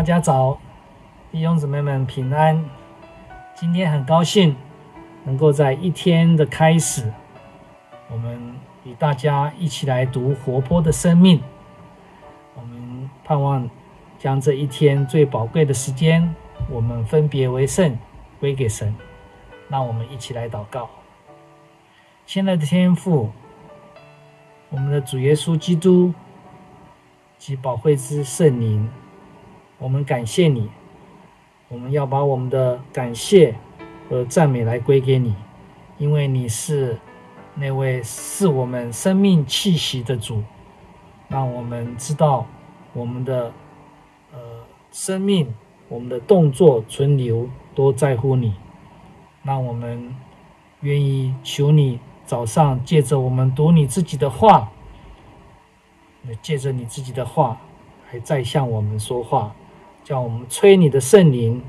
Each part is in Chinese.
大家早，弟兄姊妹们平安。今天很高兴能够在一天的开始，我们与大家一起来读活泼的生命。我们盼望将这一天最宝贵的时间，我们分别为圣，归给神。让我们一起来祷告。亲爱的天父，我们的主耶稣基督及宝贵之圣灵。我们感谢你，我们要把我们的感谢和赞美来归给你，因为你是那位是我们生命气息的主，让我们知道我们的呃生命、我们的动作、存留都在乎你，让我们愿意求你早上借着我们读你自己的话，借着你自己的话，还在向我们说话。叫我们催你的圣灵，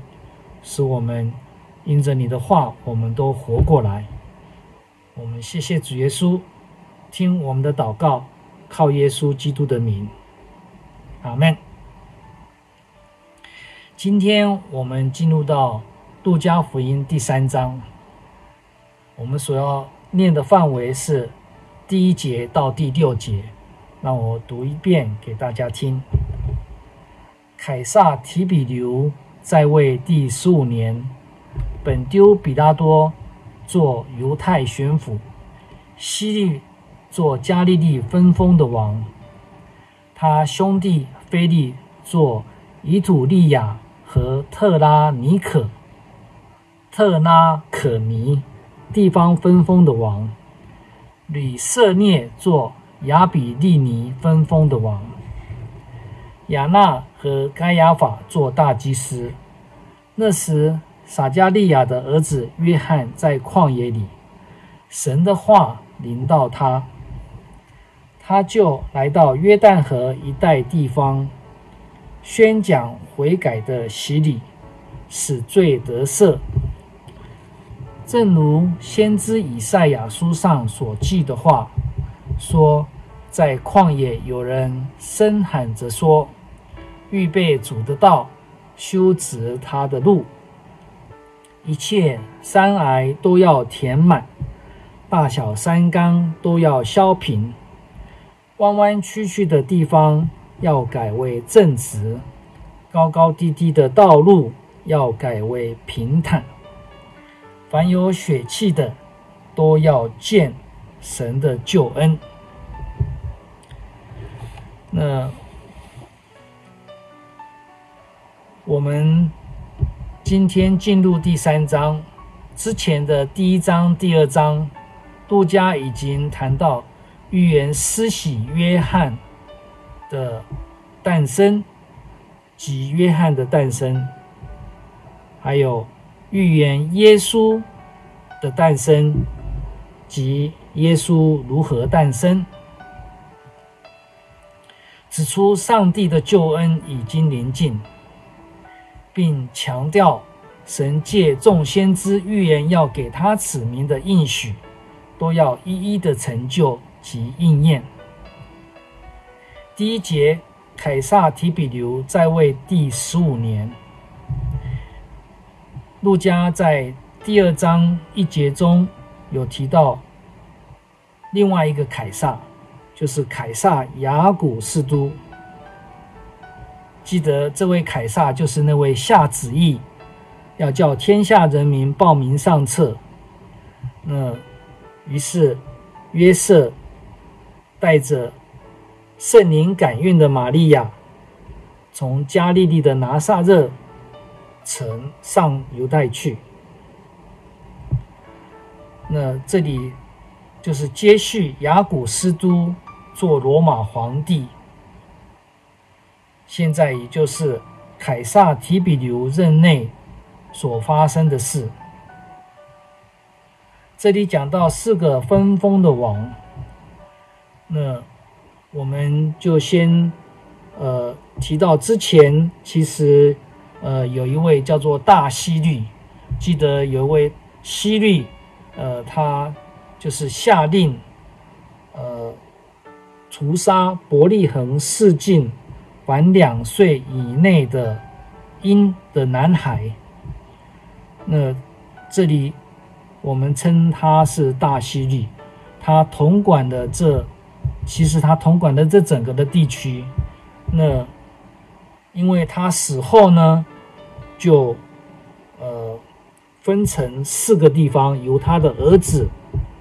使我们因着你的话，我们都活过来。我们谢谢主耶稣，听我们的祷告，靠耶稣基督的名，阿门。今天我们进入到路加福音第三章，我们所要念的范围是第一节到第六节，让我读一遍给大家听。凯撒提比留在位第十五年，本丢比拉多做犹太巡抚，希律做加利利分封的王，他兄弟菲利做以土利亚和特拉尼可、特拉可尼地方分封的王，吕瑟涅做亚比利尼分封的王。亚那和该亚法做大祭司。那时，撒迦利亚的儿子约翰在旷野里，神的话临到他，他就来到约旦河一带地方，宣讲悔改的洗礼，使罪得赦。正如先知以赛亚书上所记的话说，在旷野有人声喊着说。预备主的道，修直他的路，一切山崖都要填满，大小山冈都要削平，弯弯曲曲的地方要改为正直，高高低低的道路要改为平坦。凡有血气的，都要见神的救恩。那。我们今天进入第三章之前的第一章、第二章，路加已经谈到预言施洗约翰的诞生及约翰的诞生，还有预言耶稣的诞生及耶稣如何诞生，指出上帝的救恩已经临近。并强调，神借众先知预言要给他子民的应许，都要一一的成就及应验。第一节，凯撒提比留在位第十五年。路加在第二章一节中有提到另外一个凯撒，就是凯撒亚古斯都。记得这位凯撒就是那位下旨意，要叫天下人民报名上册。那于是约瑟带着圣灵感孕的玛利亚，从加利利的拿撒勒城上犹太去。那这里就是接续亚古斯都做罗马皇帝。现在也就是凯撒提比留任内所发生的事。这里讲到四个分封的王，那我们就先呃提到之前，其实呃有一位叫做大西律，记得有一位西律，呃他就是下令呃屠杀伯利恒四境。凡两岁以内的婴的男孩。那这里我们称他是大西律，他统管的这，其实他统管的这整个的地区。那因为他死后呢，就呃分成四个地方，由他的儿子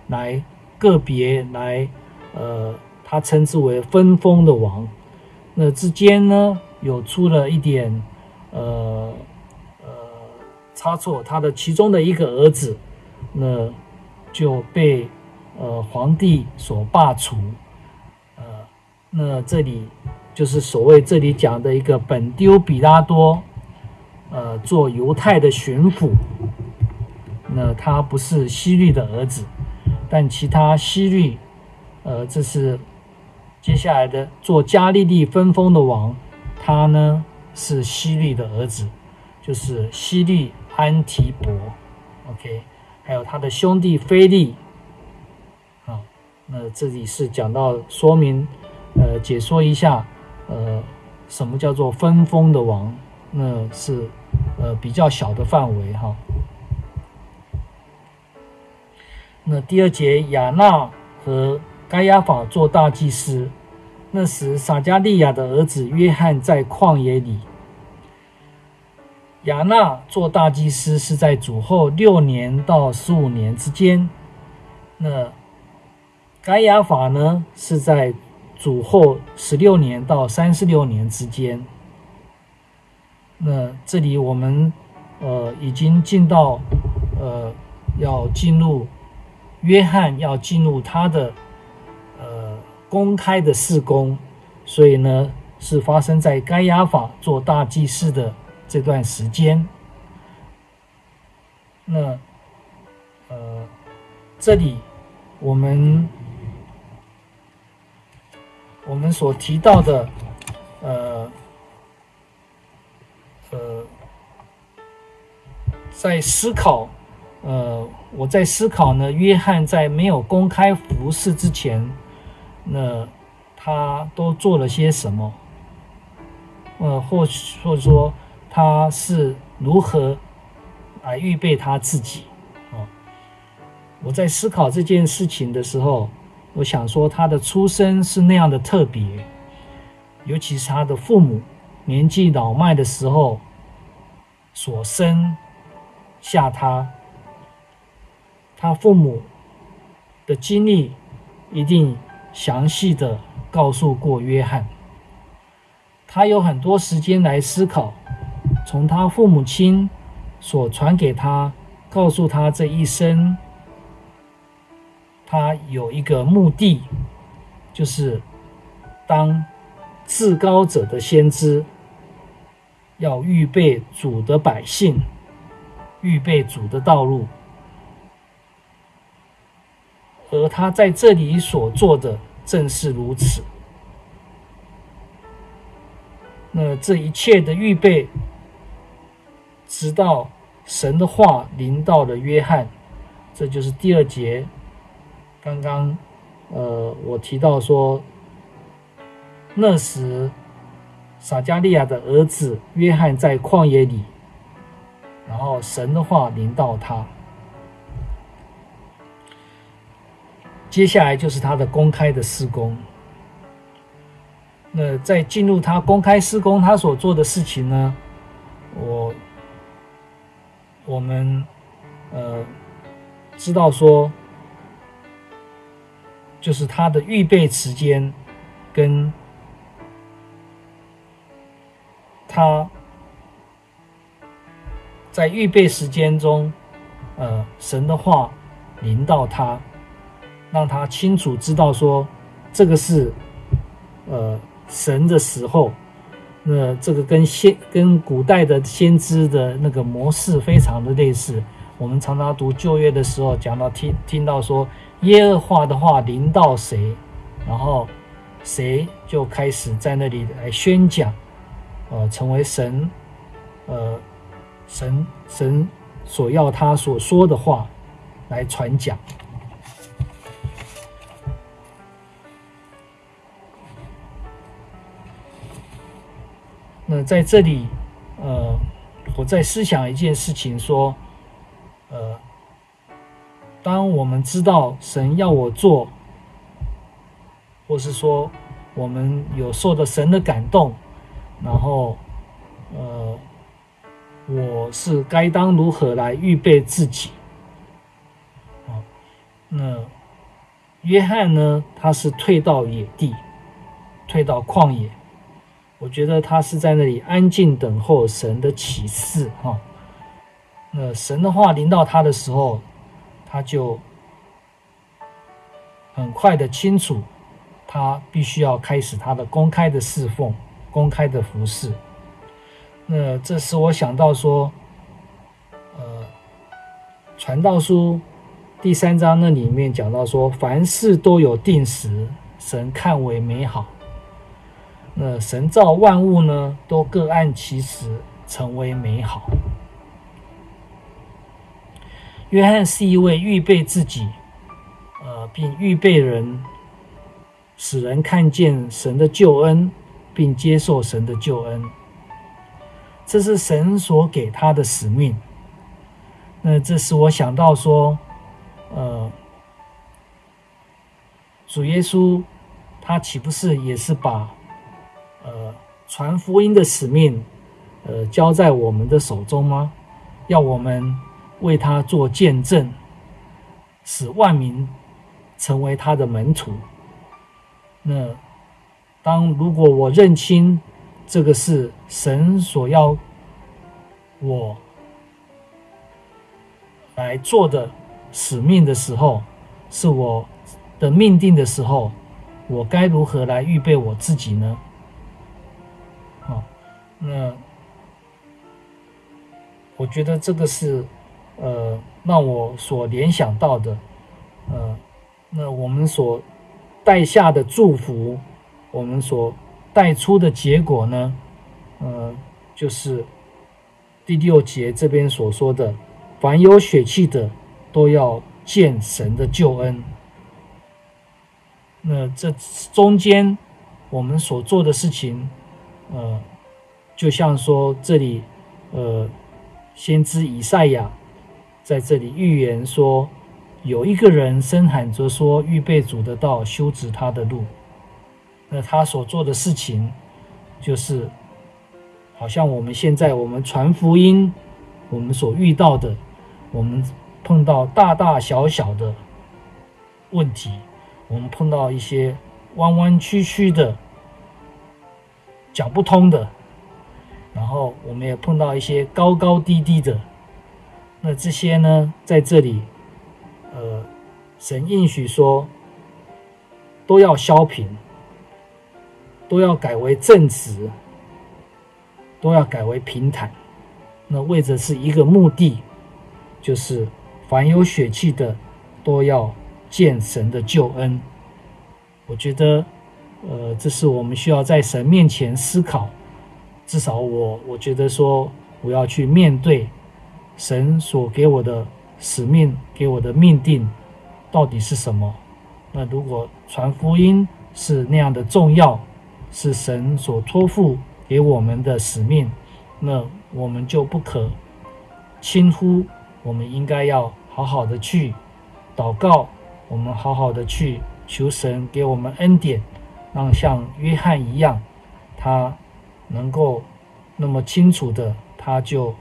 来个别来呃，他称之为分封的王。那之间呢，有出了一点呃呃差错，他的其中的一个儿子，那就被呃皇帝所罢黜。呃，那这里就是所谓这里讲的一个本丢比拉多，呃，做犹太的巡抚。那他不是希律的儿子，但其他希律，呃，这是。接下来的做加利利分封的王，他呢是希律的儿子，就是希律安提伯，OK，还有他的兄弟菲利，啊，那这里是讲到说明，呃，解说一下，呃，什么叫做分封的王，那是呃比较小的范围哈。那第二节亚纳和。该亚法做大祭司，那时撒迦利亚的儿子约翰在旷野里。亚纳做大祭司是在主后六年到十五年之间。那该亚法呢，是在主后十六年到三十六年之间。那这里我们呃已经进到呃要进入约翰要进入他的。公开的事工，所以呢，是发生在该亚法做大祭司的这段时间。那，呃，这里我们我们所提到的，呃，呃，在思考，呃，我在思考呢，约翰在没有公开服侍之前。那他都做了些什么？呃，或或者说他是如何来预备他自己？哦，我在思考这件事情的时候，我想说他的出生是那样的特别，尤其是他的父母年纪老迈的时候所生下他，他父母的经历一定。详细的告诉过约翰，他有很多时间来思考，从他父母亲所传给他，告诉他这一生，他有一个目的，就是当至高者的先知，要预备主的百姓，预备主的道路。而他在这里所做的正是如此。那这一切的预备，直到神的话临到了约翰，这就是第二节。刚刚，呃，我提到说，那时撒迦利亚的儿子约翰在旷野里，然后神的话临到他。接下来就是他的公开的施工。那在进入他公开施工，他所做的事情呢，我我们呃知道说，就是他的预备时间跟他在预备时间中，呃，神的话临到他。让他清楚知道说，这个是，呃，神的时候，那这个跟先跟古代的先知的那个模式非常的类似。我们常常读旧约的时候，讲到听听到说耶和华的话临到谁，然后谁就开始在那里来宣讲，呃，成为神，呃，神神所要他所说的话来传讲。在这里，呃，我在思想一件事情，说，呃，当我们知道神要我做，或是说我们有受到神的感动，然后，呃，我是该当如何来预备自己？啊，那约翰呢？他是退到野地，退到旷野。我觉得他是在那里安静等候神的启示，哈。那神的话临到他的时候，他就很快的清楚，他必须要开始他的公开的侍奉，公开的服侍。那这使我想到说，呃，传道书第三章那里面讲到说，凡事都有定时，神看为美好。那神造万物呢，都各按其时成为美好。约翰是一位预备自己，呃，并预备人，使人看见神的救恩，并接受神的救恩。这是神所给他的使命。那这使我想到说，呃，主耶稣他岂不是也是把呃，传福音的使命，呃，交在我们的手中吗？要我们为他做见证，使万民成为他的门徒。那当如果我认清这个是神所要我来做的使命的时候，是我的命定的时候，我该如何来预备我自己呢？啊那我觉得这个是，呃，让我所联想到的，呃，那我们所带下的祝福，我们所带出的结果呢，呃，就是第六节这边所说的，凡有血气的都要见神的救恩。那这中间我们所做的事情，呃。就像说这里，呃，先知以赛亚在这里预言说，有一个人声喊着说：“预备主的道，修直他的路。”那他所做的事情，就是好像我们现在我们传福音，我们所遇到的，我们碰到大大小小的问题，我们碰到一些弯弯曲曲的、讲不通的。然后我们也碰到一些高高低低的，那这些呢，在这里，呃，神应许说，都要削平，都要改为正直，都要改为平坦。那为着是一个目的，就是凡有血气的，都要见神的救恩。我觉得，呃，这是我们需要在神面前思考。至少我我觉得说，我要去面对神所给我的使命，给我的命定到底是什么？那如果传福音是那样的重要，是神所托付给我们的使命，那我们就不可轻忽。我们应该要好好的去祷告，我们好好的去求神给我们恩典，让像约翰一样，他。能够那么清楚的，他就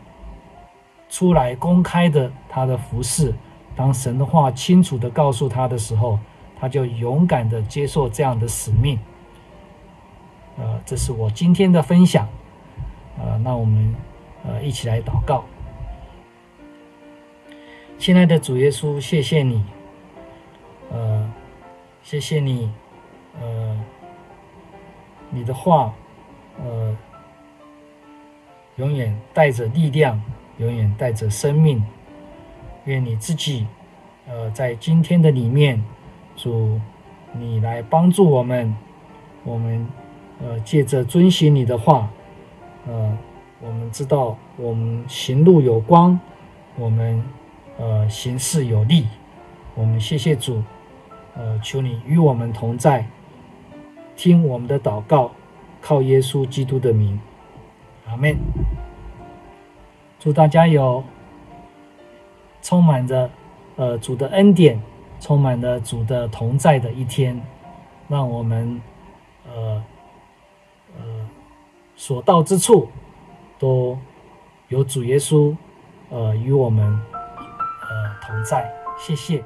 出来公开的他的服事。当神的话清楚的告诉他的时候，他就勇敢的接受这样的使命。呃，这是我今天的分享。呃，那我们呃一起来祷告。亲爱的主耶稣，谢谢你。呃，谢谢你。呃，你的话。呃，永远带着力量，永远带着生命。愿你自己，呃，在今天的里面，主，你来帮助我们。我们，呃，借着遵循你的话，呃，我们知道我们行路有光，我们，呃，行事有力。我们谢谢主，呃，求你与我们同在，听我们的祷告。靠耶稣基督的名，阿门。祝大家有充满着呃主的恩典，充满了主的同在的一天，让我们呃呃所到之处都有主耶稣呃与我们呃同在。谢谢。